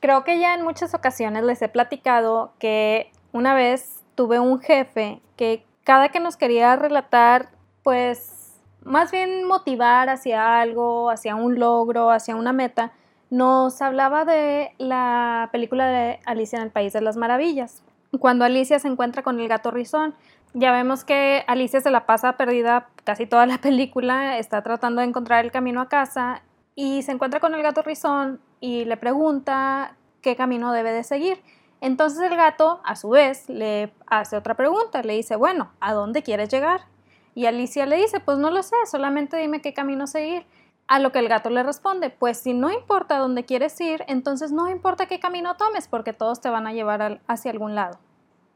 Creo que ya en muchas ocasiones les he platicado que una vez tuve un jefe que cada que nos quería relatar, pues más bien motivar hacia algo, hacia un logro, hacia una meta, nos hablaba de la película de Alicia en el País de las Maravillas. Cuando Alicia se encuentra con el gato rizón, ya vemos que Alicia se la pasa perdida casi toda la película, está tratando de encontrar el camino a casa y se encuentra con el gato rizón y le pregunta qué camino debe de seguir. Entonces el gato, a su vez, le hace otra pregunta, le dice, bueno, ¿a dónde quieres llegar? Y Alicia le dice, pues no lo sé, solamente dime qué camino seguir. A lo que el gato le responde, pues si no importa dónde quieres ir, entonces no importa qué camino tomes, porque todos te van a llevar hacia algún lado.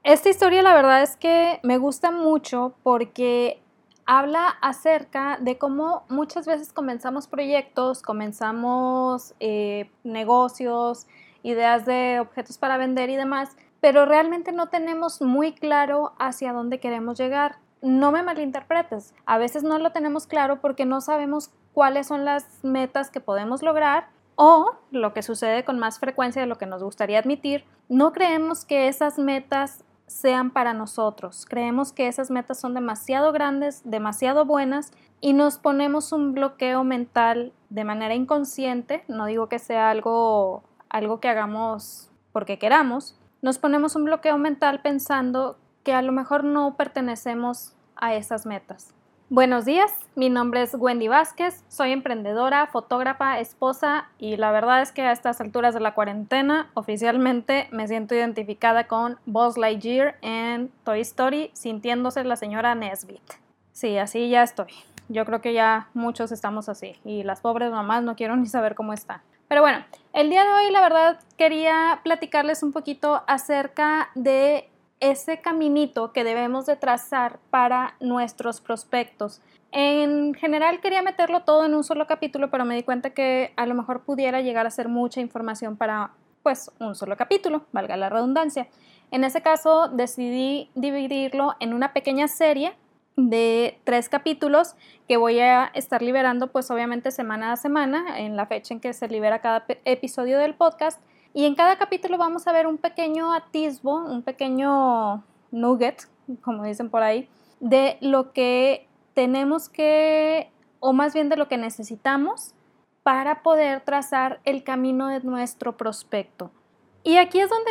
Esta historia la verdad es que me gusta mucho porque habla acerca de cómo muchas veces comenzamos proyectos, comenzamos eh, negocios, ideas de objetos para vender y demás, pero realmente no tenemos muy claro hacia dónde queremos llegar. No me malinterpretes, a veces no lo tenemos claro porque no sabemos cuáles son las metas que podemos lograr o, lo que sucede con más frecuencia de lo que nos gustaría admitir, no creemos que esas metas sean para nosotros. Creemos que esas metas son demasiado grandes, demasiado buenas y nos ponemos un bloqueo mental de manera inconsciente, no digo que sea algo algo que hagamos porque queramos, nos ponemos un bloqueo mental pensando que a lo mejor no pertenecemos a esas metas. Buenos días, mi nombre es Wendy Vázquez, soy emprendedora, fotógrafa, esposa y la verdad es que a estas alturas de la cuarentena oficialmente me siento identificada con Buzz Lightyear en Toy Story sintiéndose la señora Nesbit. Sí, así ya estoy. Yo creo que ya muchos estamos así y las pobres mamás no quiero ni saber cómo están. Pero bueno, el día de hoy la verdad quería platicarles un poquito acerca de ese caminito que debemos de trazar para nuestros prospectos. En general quería meterlo todo en un solo capítulo, pero me di cuenta que a lo mejor pudiera llegar a ser mucha información para pues un solo capítulo, valga la redundancia. En ese caso decidí dividirlo en una pequeña serie de tres capítulos que voy a estar liberando pues obviamente semana a semana en la fecha en que se libera cada episodio del podcast y en cada capítulo vamos a ver un pequeño atisbo, un pequeño nugget, como dicen por ahí, de lo que tenemos que, o más bien de lo que necesitamos para poder trazar el camino de nuestro prospecto. Y aquí es donde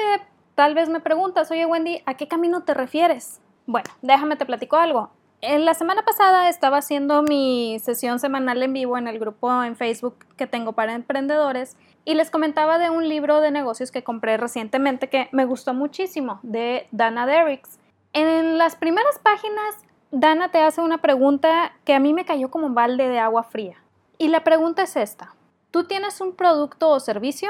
tal vez me preguntas, oye Wendy, ¿a qué camino te refieres? Bueno, déjame te platico algo. En la semana pasada estaba haciendo mi sesión semanal en vivo en el grupo en Facebook que tengo para emprendedores y les comentaba de un libro de negocios que compré recientemente que me gustó muchísimo, de Dana Derricks. En las primeras páginas, Dana te hace una pregunta que a mí me cayó como un balde de agua fría. Y la pregunta es esta. ¿Tú tienes un producto o servicio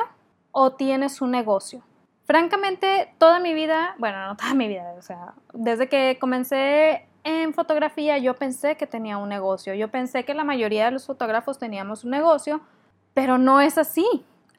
o tienes un negocio? Francamente, toda mi vida, bueno, no toda mi vida, o sea, desde que comencé en fotografía yo pensé que tenía un negocio, yo pensé que la mayoría de los fotógrafos teníamos un negocio, pero no es así.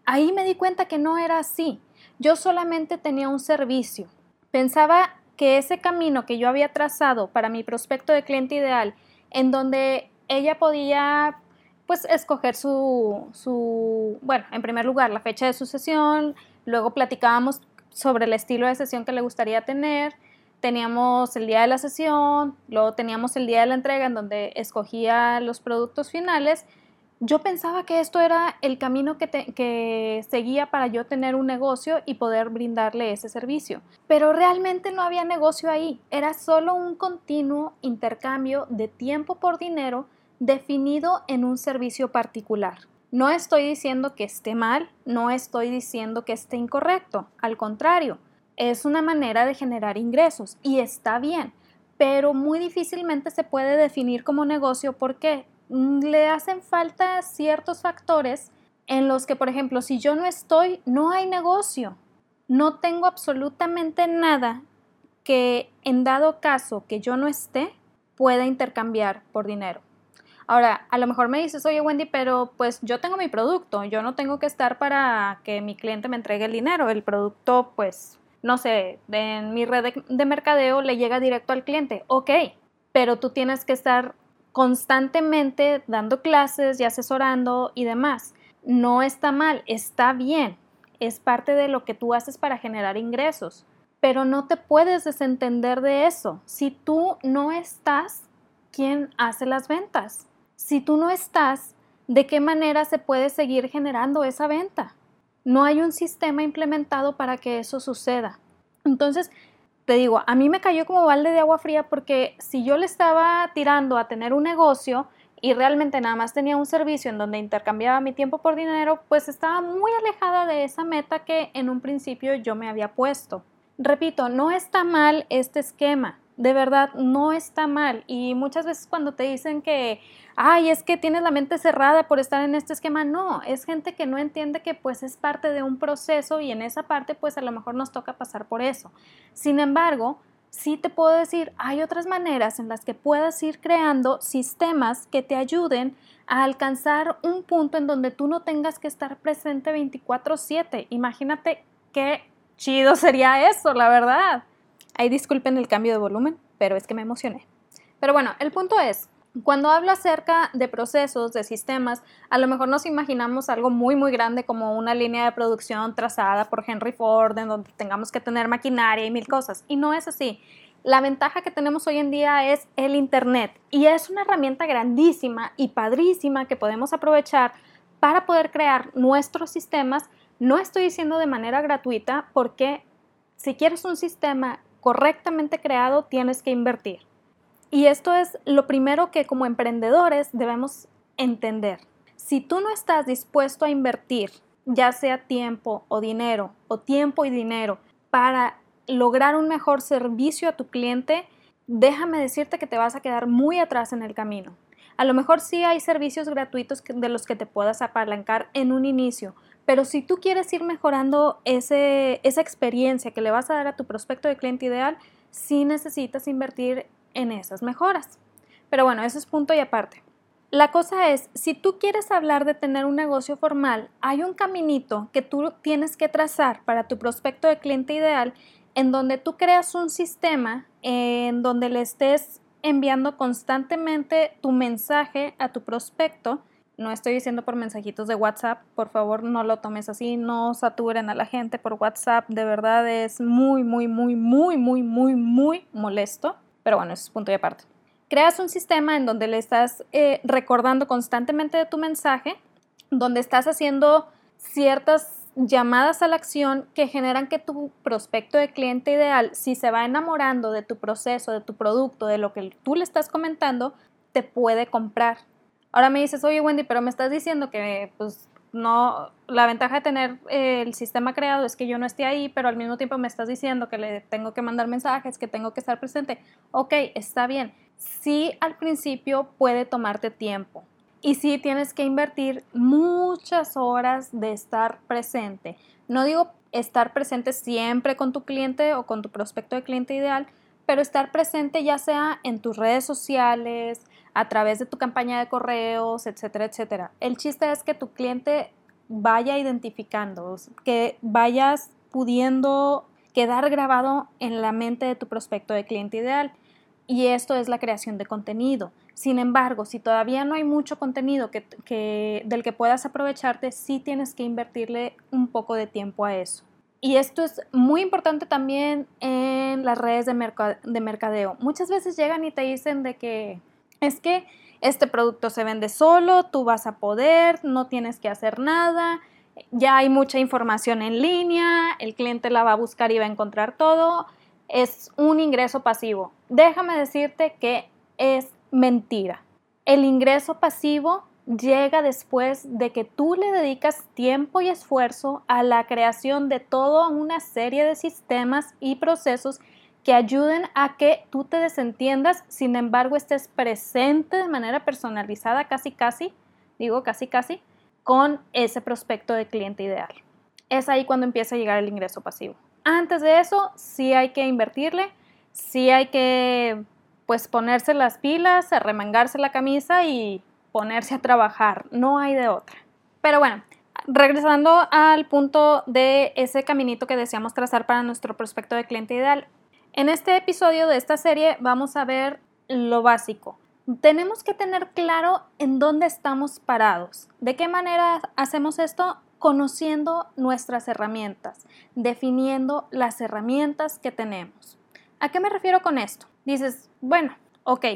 Ahí me di cuenta que no era así. Yo solamente tenía un servicio. Pensaba que ese camino que yo había trazado para mi prospecto de cliente ideal, en donde ella podía pues escoger su, su, bueno, en primer lugar la fecha de su sesión, luego platicábamos sobre el estilo de sesión que le gustaría tener, teníamos el día de la sesión, luego teníamos el día de la entrega en donde escogía los productos finales. Yo pensaba que esto era el camino que, que, seguía para yo tener un negocio y poder brindarle ese servicio. Pero realmente no había negocio ahí, era solo un continuo intercambio de tiempo por dinero definido en un servicio particular. No estoy diciendo que esté mal, no estoy diciendo que esté incorrecto, al contrario, es una manera de generar ingresos y está bien, pero muy difícilmente se puede definir como negocio porque le hacen falta ciertos factores en los que, por ejemplo, si yo no estoy, no hay negocio. No tengo absolutamente nada que en dado caso que yo no esté, pueda intercambiar por dinero. Ahora, a lo mejor me dices, oye Wendy, pero pues yo tengo mi producto, yo no tengo que estar para que mi cliente me entregue el dinero, el producto pues no sé, en mi red de, mercadeo le llega directo al cliente. Ok, pero tú tienes que estar constantemente dando clases y asesorando y demás. No está mal, está bien. es parte de lo que tú haces para generar ingresos, pero no te puedes desentender de eso. Si tú no estás, ¿quién hace las ventas? Si tú no estás, ¿de qué manera se puede seguir generando esa venta? No hay un sistema implementado para que eso suceda. Entonces, te digo, a mí me cayó como balde de agua fría porque si yo le estaba tirando a tener un negocio y realmente nada más tenía un servicio en donde intercambiaba mi tiempo por dinero, pues estaba muy alejada de esa meta que en un principio yo me había puesto. Repito, no está mal este esquema, de verdad no está mal y muchas veces cuando te dicen que, ay, es que tienes la mente cerrada por estar en este esquema, no, es gente que no entiende que pues es parte de un proceso y en esa parte pues a lo mejor nos toca pasar por eso. Sin embargo, sí te puedo decir, hay otras maneras en las que puedas ir creando sistemas que te ayuden a alcanzar un punto en donde tú no tengas que estar presente 24/7. Imagínate qué chido sería eso, la verdad. Ahí disculpen el cambio de volumen, pero es que me emocioné. Pero bueno, el punto es, cuando hablo acerca de procesos, de sistemas, a lo mejor nos imaginamos algo muy, muy grande como una línea de producción trazada por Henry Ford, en donde tengamos que tener maquinaria y mil cosas. Y no es así. La ventaja que tenemos hoy en día es el Internet y es una herramienta grandísima y padrísima que podemos aprovechar para poder crear nuestros sistemas. No estoy diciendo de manera gratuita porque si quieres un sistema correctamente creado, tienes que invertir. Y esto es lo primero que como emprendedores debemos entender. Si tú no estás dispuesto a invertir, ya sea tiempo o dinero, o tiempo y dinero, para lograr un mejor servicio a tu cliente, déjame decirte que te vas a quedar muy atrás en el camino. A lo mejor sí hay servicios gratuitos de los que te puedas apalancar en un inicio, pero si tú quieres ir mejorando ese, esa experiencia que le vas a dar a tu prospecto de cliente ideal, sí necesitas invertir en esas mejoras. Pero bueno, eso es punto y aparte. La cosa es, si tú quieres hablar de tener un negocio formal, hay un caminito que tú tienes que trazar para tu prospecto de cliente ideal en donde tú creas un sistema en donde le estés enviando constantemente tu mensaje a tu prospecto. No estoy diciendo por mensajitos de WhatsApp, por favor no lo tomes así, no saturen a la gente por WhatsApp, de verdad es muy, muy, muy, muy, muy, muy, molesto. Pero bueno, eso es punto y aparte. Creas un sistema en donde le estás eh, recordando constantemente de tu mensaje, donde estás haciendo ciertas llamadas a la acción que generan que tu prospecto de cliente ideal, si se va enamorando de tu proceso, de tu producto, de lo que tú le estás comentando, te puede comprar. Ahora me dices, oye Wendy, pero me estás diciendo que pues no, la ventaja de tener eh, el sistema creado es que yo no esté ahí, pero al mismo tiempo me estás diciendo que le tengo que mandar mensajes, que tengo que estar presente. Ok, está bien. Sí, al principio puede tomarte tiempo y sí tienes que invertir muchas horas de estar presente. No digo estar presente siempre con tu cliente o con tu prospecto de cliente ideal, pero estar presente ya sea en tus redes sociales, a través de tu campaña de correos, etcétera, etcétera. El chiste es que tu cliente vaya identificando, que vayas pudiendo quedar grabado en la mente de tu prospecto de cliente ideal. Y esto es la creación de contenido. Sin embargo, si todavía no hay mucho contenido que, del que puedas aprovecharte, sí tienes que invertirle un poco de tiempo a eso. Y esto es muy importante también en las redes de, de mercadeo. Muchas veces llegan y te dicen de que es que este producto se vende solo, tú vas a poder, no tienes que hacer nada, ya hay mucha información en línea, el cliente la va a buscar y va a encontrar todo, es un ingreso pasivo. Déjame decirte que es mentira. El ingreso pasivo llega después de que tú le dedicas tiempo y esfuerzo a la creación de toda una serie de sistemas y procesos que ayuden a que tú te desentiendas, sin embargo estés presente de manera personalizada, casi casi, digo casi casi, con ese prospecto de cliente ideal. Es ahí cuando empieza a llegar el ingreso pasivo. Antes de eso, sí hay que invertirle, sí hay que pues ponerse las pilas, remangarse la camisa y ponerse a trabajar, no hay de otra. Pero bueno, regresando al punto de ese caminito que deseamos trazar para nuestro prospecto de cliente ideal, en este episodio de esta serie vamos a ver lo básico. Tenemos que tener claro en dónde estamos parados. ¿De qué manera hacemos esto? conociendo nuestras herramientas, definiendo las herramientas que tenemos. ¿A qué me refiero con esto? Dices, bueno, ok,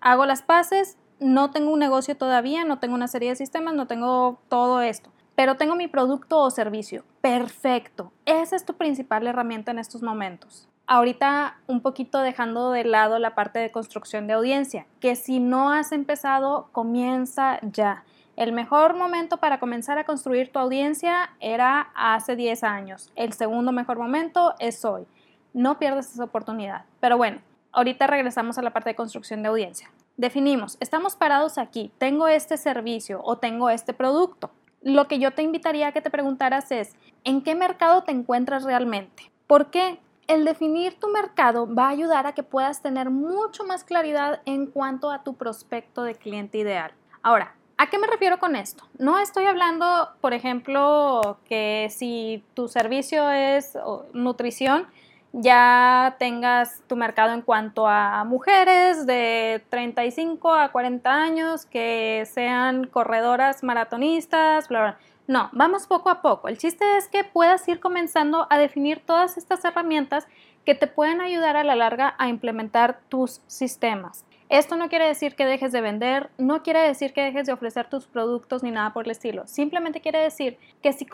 hago las paces, no tengo un negocio todavía, no tengo una serie de sistemas, no tengo todo esto, pero tengo mi producto o servicio. Perfecto, esa es tu principal herramienta en estos momentos. Ahorita un poquito dejando de lado la parte de construcción de audiencia, que si no has empezado, comienza ya. El mejor momento para comenzar a construir tu audiencia era hace 10 años. El segundo mejor momento es hoy. No pierdas esa oportunidad. Pero bueno, ahorita regresamos a la parte de construcción de audiencia. Definimos, estamos parados aquí, tengo este servicio o tengo este producto. Lo que yo te invitaría a que te preguntaras es, ¿en qué mercado te encuentras realmente? ¿Por qué? El definir tu mercado va a ayudar a que puedas tener mucho más claridad en cuanto a tu prospecto de cliente ideal. Ahora, ¿A qué me refiero con esto? No estoy hablando, por ejemplo, que si tu servicio es nutrición, ya tengas tu mercado en cuanto a mujeres de 35 a 40 años que sean corredoras maratonistas, bla, bla. No, vamos poco a poco. El chiste es que puedas ir comenzando a definir todas estas herramientas que te pueden ayudar a la larga a implementar tus sistemas. Esto no quiere decir que dejes de vender, no quiere decir que dejes de ofrecer tus productos ni nada por el estilo. Simplemente quiere decir que si,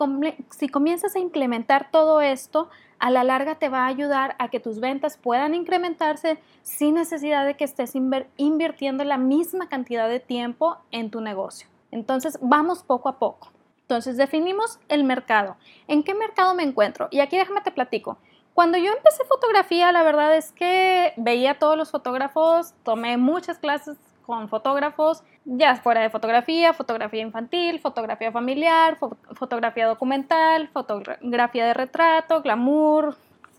comienzas a implementar todo esto, a la larga te va a ayudar a que tus ventas puedan incrementarse sin necesidad de que estés invirtiendo la misma cantidad de tiempo en tu negocio. Entonces, vamos poco a poco. Entonces, definimos el mercado. ¿En qué mercado me encuentro? Y aquí déjame te platico. Cuando yo empecé fotografía, la verdad es que veía a todos los fotógrafos, tomé muchas clases con fotógrafos, ya fuera de fotografía, fotografía infantil, fotografía familiar, fotografía documental, fotografía de retrato, glamour,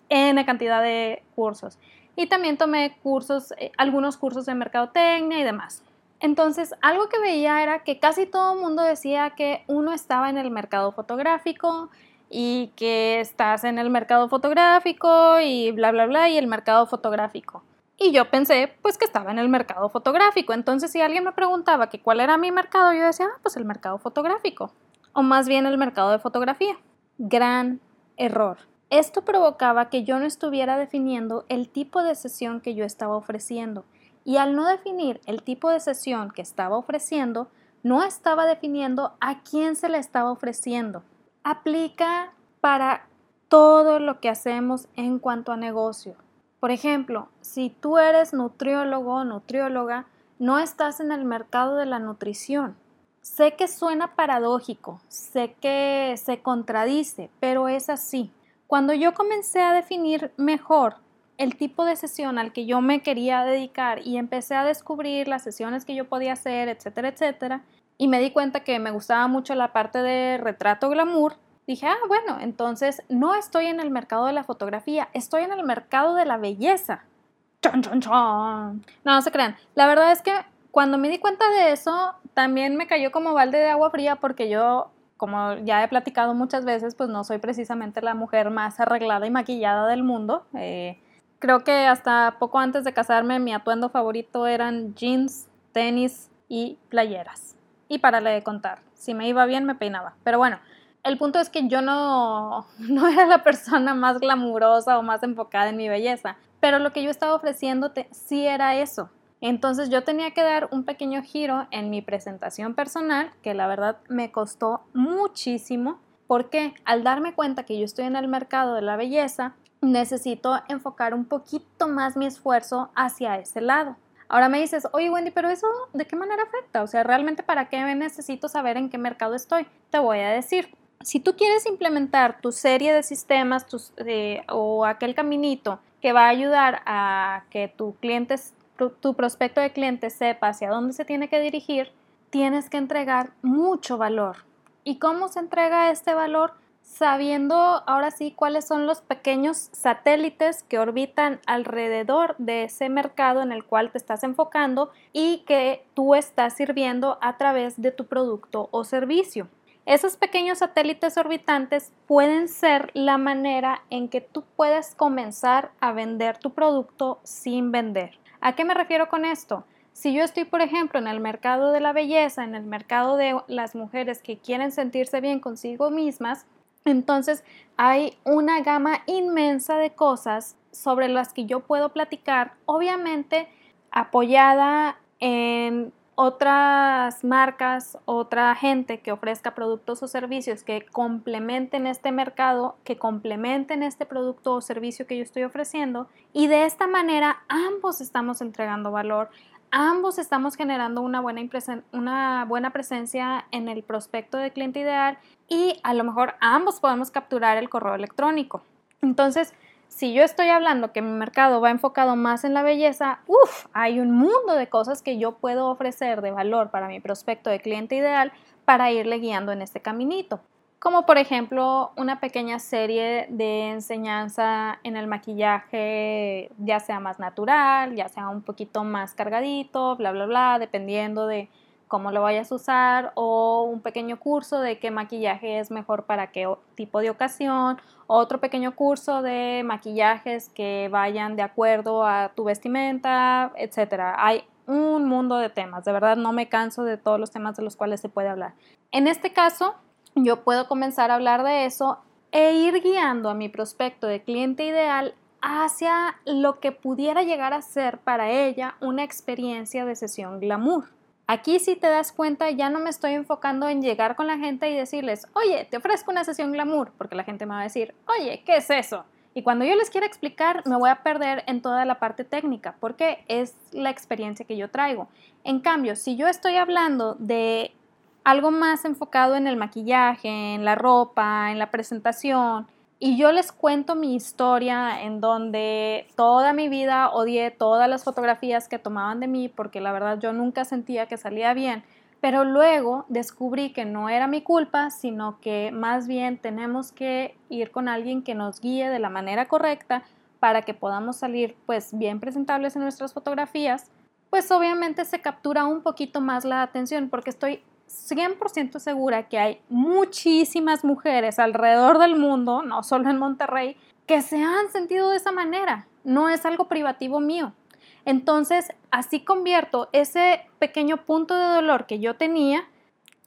N cantidad de cursos. Y también tomé cursos, eh, algunos cursos de mercadotecnia y demás. Entonces, algo que veía era que casi todo el mundo decía que uno estaba en el mercado fotográfico, y que estás en el mercado fotográfico y bla, bla, bla, y el mercado fotográfico. Y yo pensé, pues que estaba en el mercado fotográfico. Entonces, si alguien me preguntaba que cuál era mi mercado, yo decía, ah, pues el mercado fotográfico. O más bien el mercado de fotografía. Gran error. Esto provocaba que yo no estuviera definiendo el tipo de sesión que yo estaba ofreciendo. Y al no definir el tipo de sesión que estaba ofreciendo, no estaba definiendo a quién se le estaba ofreciendo aplica para todo lo que hacemos en cuanto a negocio. Por ejemplo, si tú eres nutriólogo o nutrióloga, no estás en el mercado de la nutrición. Sé que suena paradójico, sé que se contradice, pero es así. Cuando yo comencé a definir mejor el tipo de sesión al que yo me quería dedicar y empecé a descubrir las sesiones que yo podía hacer, etcétera, etcétera, y me di cuenta que me gustaba mucho la parte de retrato glamour, dije, ah, bueno, entonces no estoy en el mercado de la fotografía, estoy en el mercado de la belleza. ¡Chon, chon, chon! No, no se crean. La verdad es que cuando me di cuenta de eso, también me cayó como balde de agua fría porque yo, como ya he platicado muchas veces, pues no soy precisamente la mujer más arreglada y maquillada del mundo. Eh, creo que hasta poco antes de casarme mi atuendo favorito eran jeans, tenis y playeras. Y para de contar, si me iba bien me peinaba. Pero bueno, el punto es que yo no, no era la persona más glamurosa o más enfocada en mi belleza, pero lo que yo estaba ofreciéndote sí era eso. Entonces yo tenía que dar un pequeño giro en mi presentación personal, que la verdad me costó muchísimo, porque al darme cuenta que yo estoy en el mercado de la belleza, necesito enfocar un poquito más mi esfuerzo hacia ese lado. Ahora me dices, oye Wendy, pero eso de qué manera afecta? O sea, realmente para qué necesito saber en qué mercado estoy? Te voy a decir. Si tú quieres implementar tu serie de sistemas o aquel caminito que va a ayudar a que tu cliente, tu prospecto de cliente sepa hacia dónde se tiene que dirigir, tienes que entregar mucho valor. ¿Y cómo se entrega este valor? Sabiendo ahora sí cuáles son los pequeños satélites que orbitan alrededor de ese mercado en el cual te estás enfocando y que tú estás sirviendo a través de tu producto o servicio. Esos pequeños satélites orbitantes pueden ser la manera en que tú puedes comenzar a vender tu producto sin vender. ¿A qué me refiero con esto? Si yo estoy, por ejemplo, en el mercado de la belleza, en el mercado de las mujeres que quieren sentirse bien consigo mismas, entonces hay una gama inmensa de cosas sobre las que yo puedo platicar, obviamente apoyada en otras marcas, otra gente que ofrezca productos o servicios que complementen este mercado, que complementen este producto o servicio que yo estoy ofreciendo y de esta manera ambos estamos entregando valor, ambos estamos generando una buena, una buena presencia en el prospecto de cliente ideal y a lo mejor ambos podemos capturar el correo electrónico. Entonces, si yo estoy hablando que mi mercado va enfocado más en la belleza, uff, hay un mundo de cosas que yo puedo ofrecer de valor para mi prospecto de cliente ideal para irle guiando en este caminito. Como por ejemplo una pequeña serie de enseñanza en el maquillaje, ya sea más natural, ya sea un poquito más cargadito, bla, bla, bla, dependiendo de cómo lo vayas a usar o un pequeño curso de qué maquillaje es mejor para qué tipo de ocasión, otro pequeño curso de maquillajes que vayan de acuerdo a tu vestimenta, etcétera. Hay un mundo de temas, de verdad no me canso de todos los temas de los cuales se puede hablar. En este caso, yo puedo comenzar a hablar de eso e ir guiando a mi prospecto de cliente ideal hacia lo que pudiera llegar a ser para ella una experiencia de sesión glamour. Aquí si te das cuenta ya no me estoy enfocando en llegar con la gente y decirles, oye, te ofrezco una sesión glamour, porque la gente me va a decir, oye, ¿qué es eso? Y cuando yo les quiera explicar, me voy a perder en toda la parte técnica, porque es la experiencia que yo traigo. En cambio, si yo estoy hablando de algo más enfocado en el maquillaje, en la ropa, en la presentación, y yo les cuento mi historia en donde toda mi vida odié todas las fotografías que tomaban de mí porque la verdad yo nunca sentía que salía bien. Pero luego descubrí que no era mi culpa, sino que más bien tenemos que ir con alguien que nos guíe de la manera correcta para que podamos salir pues bien presentables en nuestras fotografías, pues obviamente se captura un poquito más la atención porque estoy 100% segura que hay muchísimas mujeres alrededor del mundo, no solo en Monterrey, que se han sentido de esa manera. No es algo privativo mío. Entonces, así convierto ese pequeño punto de dolor que yo tenía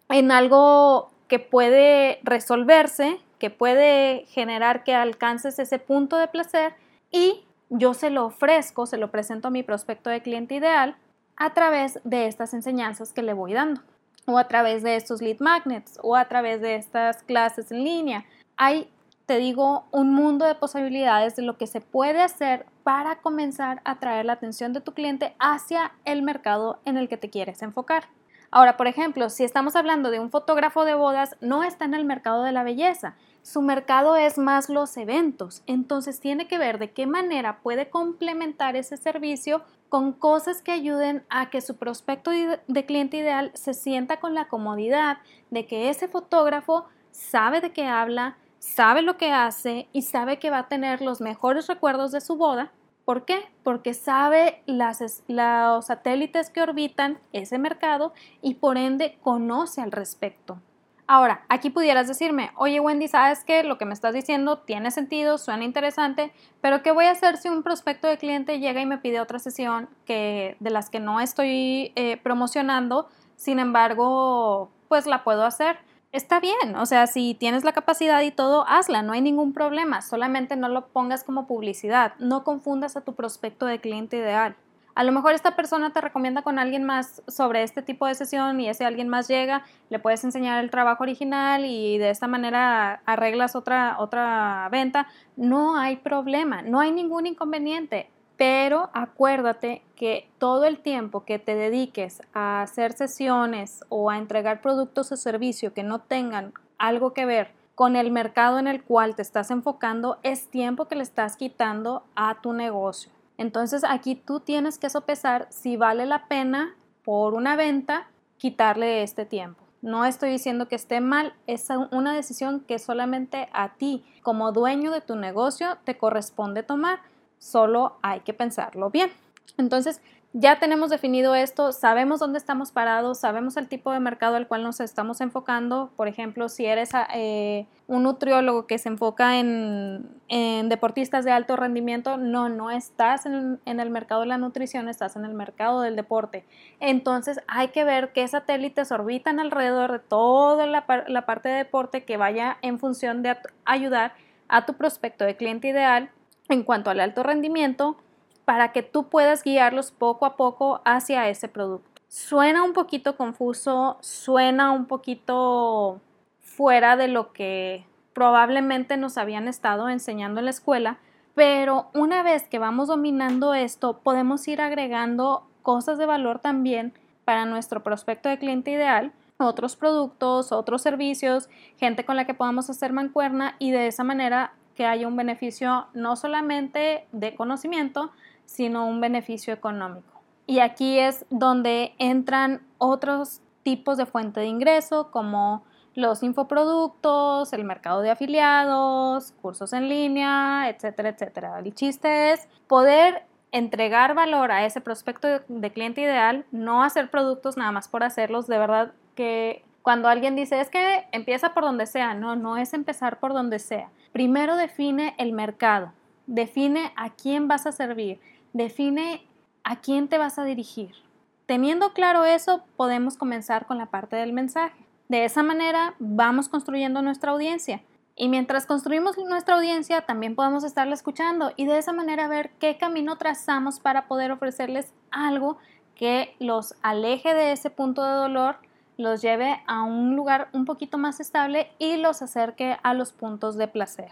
en algo que puede resolverse, que puede generar que alcances ese punto de placer y yo se lo ofrezco, se lo presento a mi prospecto de cliente ideal a través de estas enseñanzas que le voy dando o a través de estos lead magnets o a través de estas clases en línea. Hay, te digo, un mundo de posibilidades de lo que se puede hacer para comenzar a atraer la atención de tu cliente hacia el mercado en el que te quieres enfocar. Ahora, por ejemplo, si estamos hablando de un fotógrafo de bodas, no está en el mercado de la belleza. Su mercado es más los eventos. Entonces tiene que ver de qué manera puede complementar ese servicio con cosas que ayuden a que su prospecto de cliente ideal se sienta con la comodidad de que ese fotógrafo sabe de qué habla, sabe lo que hace y sabe que va a tener los mejores recuerdos de su boda. ¿Por qué? Porque sabe las, los satélites que orbitan ese mercado y por ende conoce al respecto. Ahora, aquí pudieras decirme, oye Wendy, ¿sabes que lo que me estás diciendo tiene sentido, suena interesante, pero ¿qué voy a hacer si un prospecto de cliente llega y me pide otra sesión que, de las que no estoy eh, promocionando? Sin embargo, pues la puedo hacer. Está bien, o sea, si tienes la capacidad y todo, hazla, no hay ningún problema, solamente no lo pongas como publicidad, no confundas a tu prospecto de cliente ideal. A lo mejor esta persona te recomienda con alguien más sobre este tipo de sesión y ese alguien más llega, le puedes enseñar el trabajo original y de esta manera arreglas otra, otra venta. No hay problema, no hay ningún inconveniente. Pero acuérdate que todo el tiempo que te dediques a hacer sesiones o a entregar productos o servicios que no tengan algo que ver con el mercado en el cual te estás enfocando, es tiempo que le estás quitando a tu negocio. Entonces aquí tú tienes que sopesar si vale la pena por una venta quitarle este tiempo. No estoy diciendo que esté mal, es una decisión que solamente a ti como dueño de tu negocio te corresponde tomar, solo hay que pensarlo bien. Entonces, ya tenemos definido esto, sabemos dónde estamos parados, sabemos el tipo de mercado al cual nos estamos enfocando. Por ejemplo, si eres eh, un nutriólogo que se enfoca en deportistas de alto rendimiento, no, no estás en, el mercado de la nutrición, estás en el mercado del deporte. Entonces hay que ver qué satélites orbitan alrededor de toda la parte de deporte que vaya en función de ayudar a tu prospecto de cliente ideal en cuanto al alto rendimiento para que tú puedas guiarlos poco a poco hacia ese producto. Suena un poquito confuso, suena un poquito fuera de lo que probablemente nos habían estado enseñando en la escuela, pero una vez que vamos dominando esto, podemos ir agregando cosas de valor también para nuestro prospecto de cliente ideal, otros productos, otros servicios, gente con la que podamos hacer mancuerna y de esa manera que haya un beneficio no solamente de conocimiento, sino un beneficio económico. Y aquí es donde entran otros tipos de fuente de ingreso como los infoproductos, el mercado de afiliados, cursos en línea, etcétera, etcétera. El chiste es poder entregar valor a ese prospecto de cliente ideal, no hacer productos nada más por hacerlos, de verdad que cuando alguien dice es que empieza por donde sea, no, no es empezar por donde sea. Primero define el mercado, define a quién vas a servir, define a quién te vas a dirigir. Teniendo claro eso, podemos comenzar con la parte del mensaje. De esa manera vamos construyendo nuestra audiencia. Y mientras construimos nuestra audiencia, también podemos estarla escuchando y de esa manera ver qué camino trazamos para poder ofrecerles algo que los aleje de ese punto de dolor, los lleve a un lugar un poquito más estable y los acerque a los puntos de placer.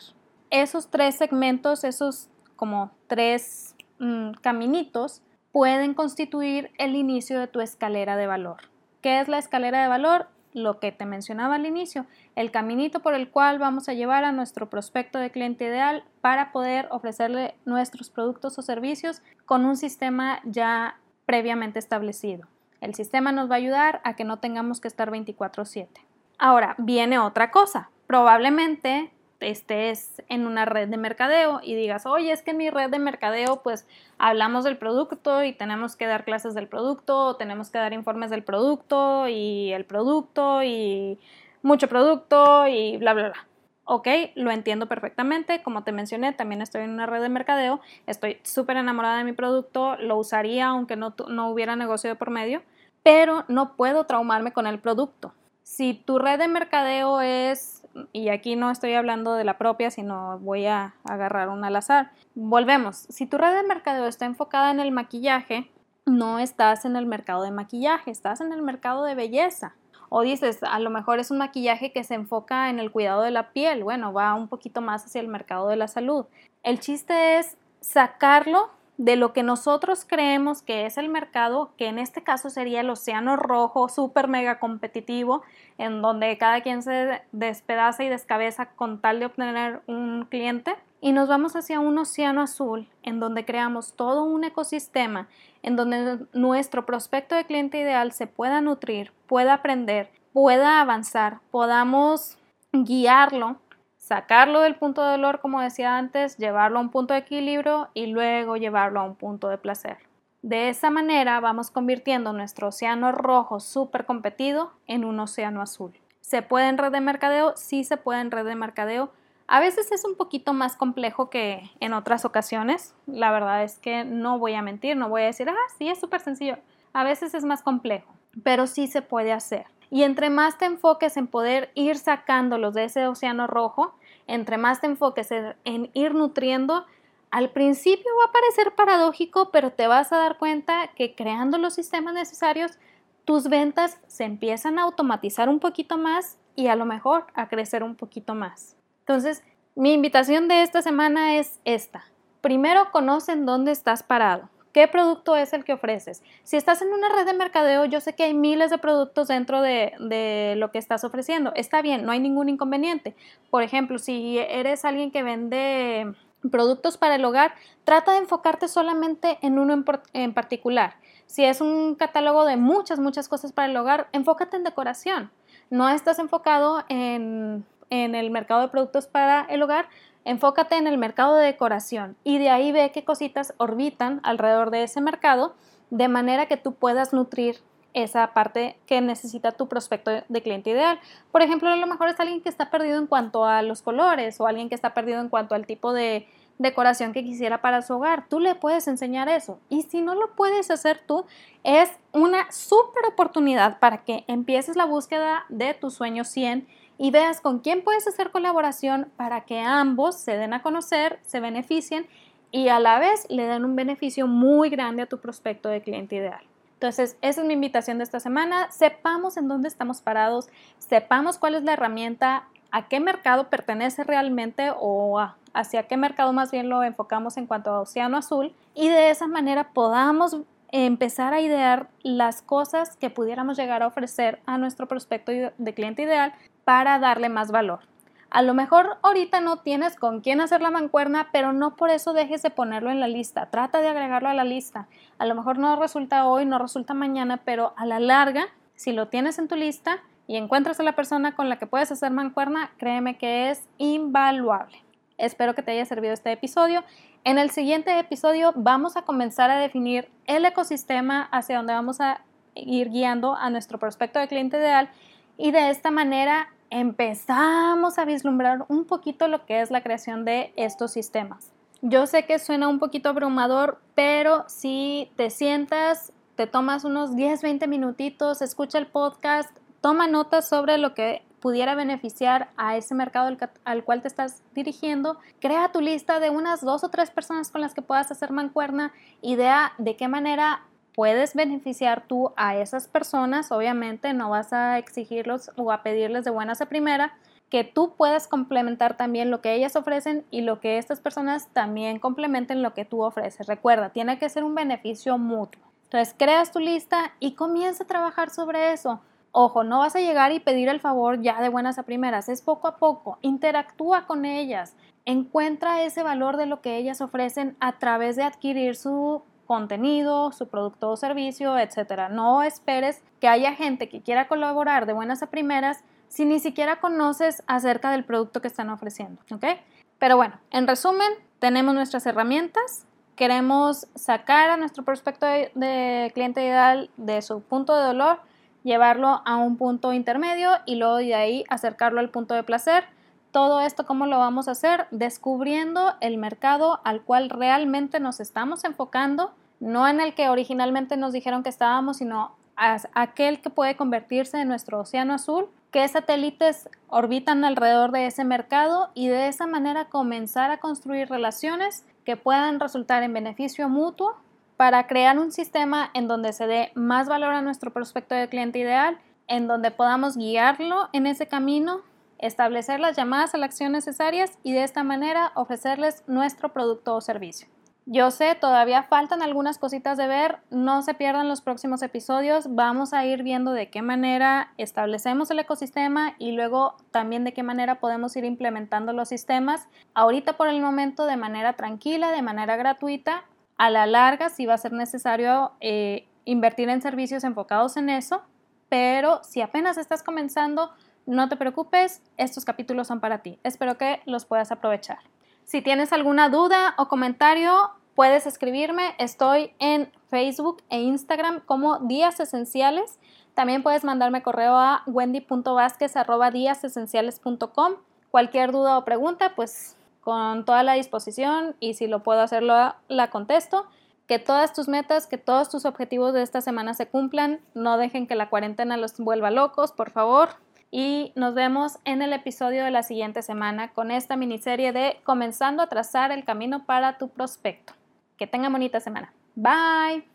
Esos tres segmentos, esos como tres mm, caminitos, pueden constituir el inicio de tu escalera de valor. ¿Qué es la escalera de valor? lo que te mencionaba al inicio, el caminito por el cual vamos a llevar a nuestro prospecto de cliente ideal para poder ofrecerle nuestros productos o servicios con un sistema ya previamente establecido. El sistema nos va a ayudar a que no tengamos que estar 24/7. Ahora, viene otra cosa. Probablemente estés en una red de mercadeo y digas, oye, es que en mi red de mercadeo pues hablamos del producto y tenemos que dar clases del producto, o tenemos que dar informes del producto y el producto y mucho producto y bla, bla, bla. Ok, lo entiendo perfectamente. Como te mencioné, también estoy en una red de mercadeo. Estoy súper enamorada de mi producto. Lo usaría aunque no, no hubiera negocio por medio. Pero no puedo traumarme con el producto. Si tu red de mercadeo es y aquí no estoy hablando de la propia, sino voy a agarrar una al azar. Volvemos, si tu red de mercadeo está enfocada en el maquillaje, no estás en el mercado de maquillaje, estás en el mercado de belleza. O dices, a lo mejor es un maquillaje que se enfoca en el cuidado de la piel, bueno, va un poquito más hacia el mercado de la salud. El chiste es sacarlo de lo que nosotros creemos que es el mercado, que en este caso sería el océano rojo, súper mega competitivo, en donde cada quien se despedaza y descabeza con tal de obtener un cliente, y nos vamos hacia un océano azul, en donde creamos todo un ecosistema, en donde nuestro prospecto de cliente ideal se pueda nutrir, pueda aprender, pueda avanzar, podamos guiarlo sacarlo del punto de dolor, como decía antes, llevarlo a un punto de equilibrio y luego llevarlo a un punto de placer. De esa manera vamos convirtiendo nuestro océano rojo súper competido en un océano azul. ¿Se puede en red de mercadeo? Sí se puede en red de mercadeo. A veces es un poquito más complejo que en otras ocasiones. La verdad es que no voy a mentir, no voy a decir, ah, sí, es súper sencillo. A veces es más complejo, pero sí se puede hacer. Y entre más te enfoques en poder ir sacándolos de ese océano rojo, entre más te enfoques en, ir nutriendo, al principio va a parecer paradójico, pero te vas a dar cuenta que creando los sistemas necesarios, tus ventas se empiezan a automatizar un poquito más y a lo mejor a crecer un poquito más. Entonces, mi invitación de esta semana es esta. Primero, conocen dónde estás parado. ¿Qué producto es el que ofreces? Si estás en una red de mercadeo, yo sé que hay miles de productos dentro de, lo que estás ofreciendo. Está bien, no hay ningún inconveniente. Por ejemplo, si eres alguien que vende productos para el hogar, trata de enfocarte solamente en uno en, particular. Si es un catálogo de muchas, muchas cosas para el hogar, enfócate en decoración. No estás enfocado en, el mercado de productos para el hogar, Enfócate en el mercado de decoración y de ahí ve qué cositas orbitan alrededor de ese mercado de manera que tú puedas nutrir esa parte que necesita tu prospecto de cliente ideal. Por ejemplo, a lo mejor es alguien que está perdido en cuanto a los colores o alguien que está perdido en cuanto al tipo de decoración que quisiera para su hogar. Tú le puedes enseñar eso. Y si no lo puedes hacer tú, es una súper oportunidad para que empieces la búsqueda de tu sueño 100 y veas con quién puedes hacer colaboración para que ambos se den a conocer, se beneficien y a la vez le den un beneficio muy grande a tu prospecto de cliente ideal. Entonces, esa es mi invitación de esta semana. Sepamos en dónde estamos parados, sepamos cuál es la herramienta, a qué mercado pertenece realmente o hacia qué mercado más bien lo enfocamos en cuanto a Océano Azul y de esa manera podamos empezar a idear las cosas que pudiéramos llegar a ofrecer a nuestro prospecto de cliente ideal para darle más valor. A lo mejor ahorita no tienes con quién hacer la mancuerna, pero no por eso dejes de ponerlo en la lista. Trata de agregarlo a la lista. A lo mejor no resulta hoy, no resulta mañana, pero a la larga, si lo tienes en tu lista y encuentras a la persona con la que puedes hacer mancuerna, créeme que es invaluable. Espero que te haya servido este episodio. En el siguiente episodio vamos a comenzar a definir el ecosistema hacia donde vamos a ir guiando a nuestro prospecto de cliente ideal y de esta manera empezamos a vislumbrar un poquito lo que es la creación de estos sistemas. Yo sé que suena un poquito abrumador, pero si te sientas, te tomas unos 10, 20 minutitos, escucha el podcast, toma notas sobre lo que pudiera beneficiar a ese mercado al, al, cual te estás dirigiendo, crea tu lista de unas dos o tres personas con las que puedas hacer mancuerna, idea de qué manera puedes beneficiar tú a esas personas, obviamente no vas a exigirlos o a pedirles de buenas a primera, que tú puedas complementar también lo que ellas ofrecen y lo que estas personas también complementen lo que tú ofreces. Recuerda, tiene que ser un beneficio mutuo. Entonces, creas tu lista y comienza a trabajar sobre eso. Ojo, no vas a llegar y pedir el favor ya de buenas a primeras, es poco a poco, interactúa con ellas, encuentra ese valor de lo que ellas ofrecen a través de adquirir su contenido, su producto o servicio, etcétera. No esperes que haya gente que quiera colaborar de buenas a primeras si ni siquiera conoces acerca del producto que están ofreciendo, ¿ok? Pero bueno, en resumen, tenemos nuestras herramientas, queremos sacar a nuestro prospecto de, cliente ideal de su punto de dolor, llevarlo a un punto intermedio y luego de ahí acercarlo al punto de placer. Todo esto, ¿cómo lo vamos a hacer? Descubriendo el mercado al cual realmente nos estamos enfocando, no en el que originalmente nos dijeron que estábamos, sino aquel que puede convertirse en nuestro océano azul, qué satélites orbitan alrededor de ese mercado y de esa manera comenzar a construir relaciones que puedan resultar en beneficio mutuo para crear un sistema en donde se dé más valor a nuestro prospecto de cliente ideal, en donde podamos guiarlo en ese camino establecer las llamadas a la acción necesarias y de esta manera ofrecerles nuestro producto o servicio. Yo sé, todavía faltan algunas cositas de ver, no se pierdan los próximos episodios, vamos a ir viendo de qué manera establecemos el ecosistema y luego también de qué manera podemos ir implementando los sistemas, ahorita por el momento de manera tranquila, de manera gratuita, a la larga sí va a ser necesario eh, invertir en servicios enfocados en eso, pero si apenas estás comenzando, no te preocupes, estos capítulos son para ti. Espero que los puedas aprovechar. Si tienes alguna duda o comentario, puedes escribirme. Estoy en Facebook e Instagram como Días Esenciales. También puedes mandarme correo a wendy.vásquez.com. Cualquier duda o pregunta, pues con toda la disposición y si lo puedo hacerlo, la contesto. Que todas tus metas, que todos tus objetivos de esta semana se cumplan. No dejen que la cuarentena los vuelva locos, por favor y nos vemos en el episodio de la siguiente semana con esta miniserie de Comenzando a trazar el camino para tu prospecto. Que tengan bonita semana. Bye.